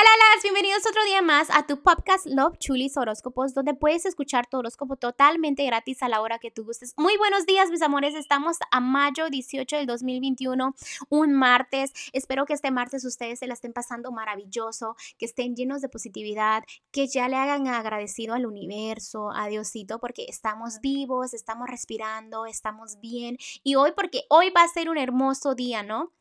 Hola, las bienvenidos otro día más a tu podcast Love Chulis Horóscopos, donde puedes escuchar tu horóscopo totalmente gratis a la hora que tú gustes. Muy buenos días, mis amores. Estamos a mayo 18 del 2021, un martes. Espero que este martes ustedes se la estén pasando maravilloso, que estén llenos de positividad, que ya le hagan agradecido al universo, a Diosito, porque estamos vivos, estamos respirando, estamos bien. Y hoy, porque hoy va a ser un hermoso día, ¿no?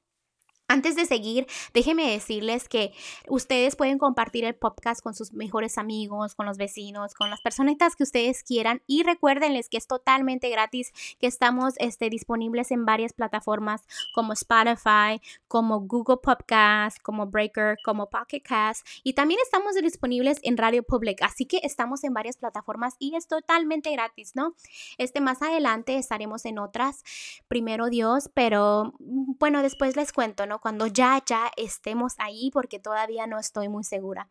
Antes de seguir, déjenme decirles que ustedes pueden compartir el podcast con sus mejores amigos, con los vecinos, con las personitas que ustedes quieran y recuérdenles que es totalmente gratis, que estamos este, disponibles en varias plataformas como Spotify, como Google Podcast, como Breaker, como Pocket Cast y también estamos disponibles en Radio Public, así que estamos en varias plataformas y es totalmente gratis, ¿no? Este más adelante estaremos en otras, primero Dios, pero mm, bueno, después les cuento, ¿no? Cuando ya, ya estemos ahí, porque todavía no estoy muy segura.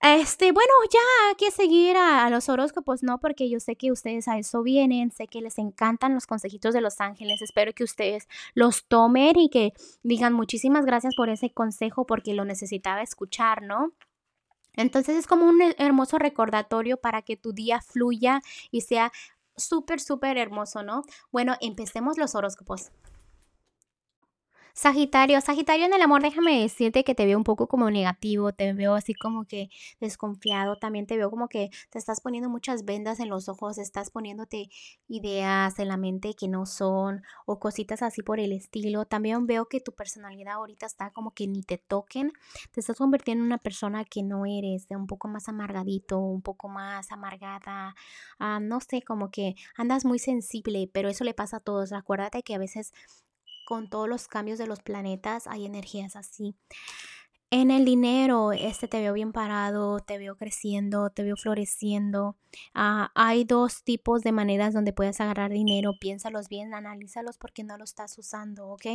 Este, bueno, ya hay que seguir a, los horóscopos, ¿no? Porque yo sé que ustedes a eso vienen, sé que les encantan los consejitos de los ángeles, espero que ustedes los tomen y que digan muchísimas gracias por ese consejo porque lo necesitaba escuchar, ¿no? Entonces es como un hermoso recordatorio para que tu día fluya y sea súper, súper hermoso, ¿no? Bueno, empecemos los horóscopos. Sagitario, Sagitario en el amor, déjame decirte que te veo un poco como negativo, te veo así como que desconfiado, también te veo como que te estás poniendo muchas vendas en los ojos, estás poniéndote ideas en la mente que no son o cositas así por el estilo. También veo que tu personalidad ahorita está como que ni te toquen, te estás convirtiendo en una persona que no eres, un poco más amargadito, un poco más amargada, ah, no sé, como que andas muy sensible, pero eso le pasa a todos. Acuérdate que a veces con todos los cambios de los planetas hay energías así. En el dinero, este te veo bien parado, te veo creciendo, te veo floreciendo. Ah, hay dos tipos de maneras donde puedes agarrar dinero. Piénsalos bien, analízalos porque no lo estás usando, ¿ok?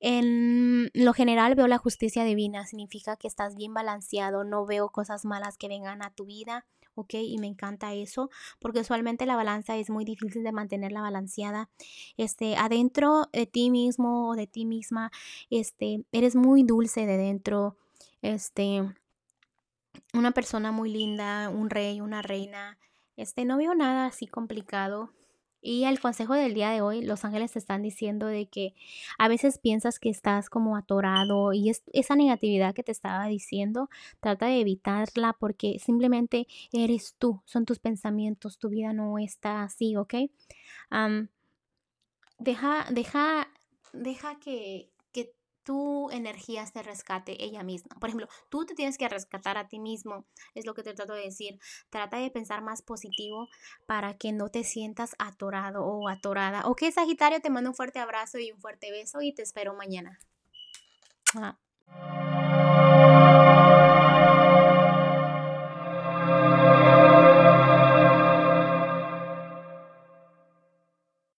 En lo general veo la justicia divina, significa que estás bien balanceado, no veo cosas malas que vengan a tu vida. ¿Ok? Y me encanta eso, porque usualmente la balanza es muy difícil de mantenerla balanceada. Este, adentro de ti mismo o de ti misma, este, eres muy dulce de dentro, este, una persona muy linda, un rey, una reina, este, no veo nada así complicado. Y el consejo del día de hoy, los ángeles te están diciendo de que a veces piensas que estás como atorado y es, esa negatividad que te estaba diciendo, trata de evitarla porque simplemente eres tú, son tus pensamientos, tu vida no está así, ¿ok? deja, deja, deja que, tu energía se rescate ella misma. Por ejemplo, tú te tienes que rescatar a ti mismo, es lo que te trato de decir. Trata de pensar más positivo para que no te sientas atorado o atorada. Ok, Sagitario, te mando un fuerte abrazo y un fuerte beso y te espero mañana. Ah.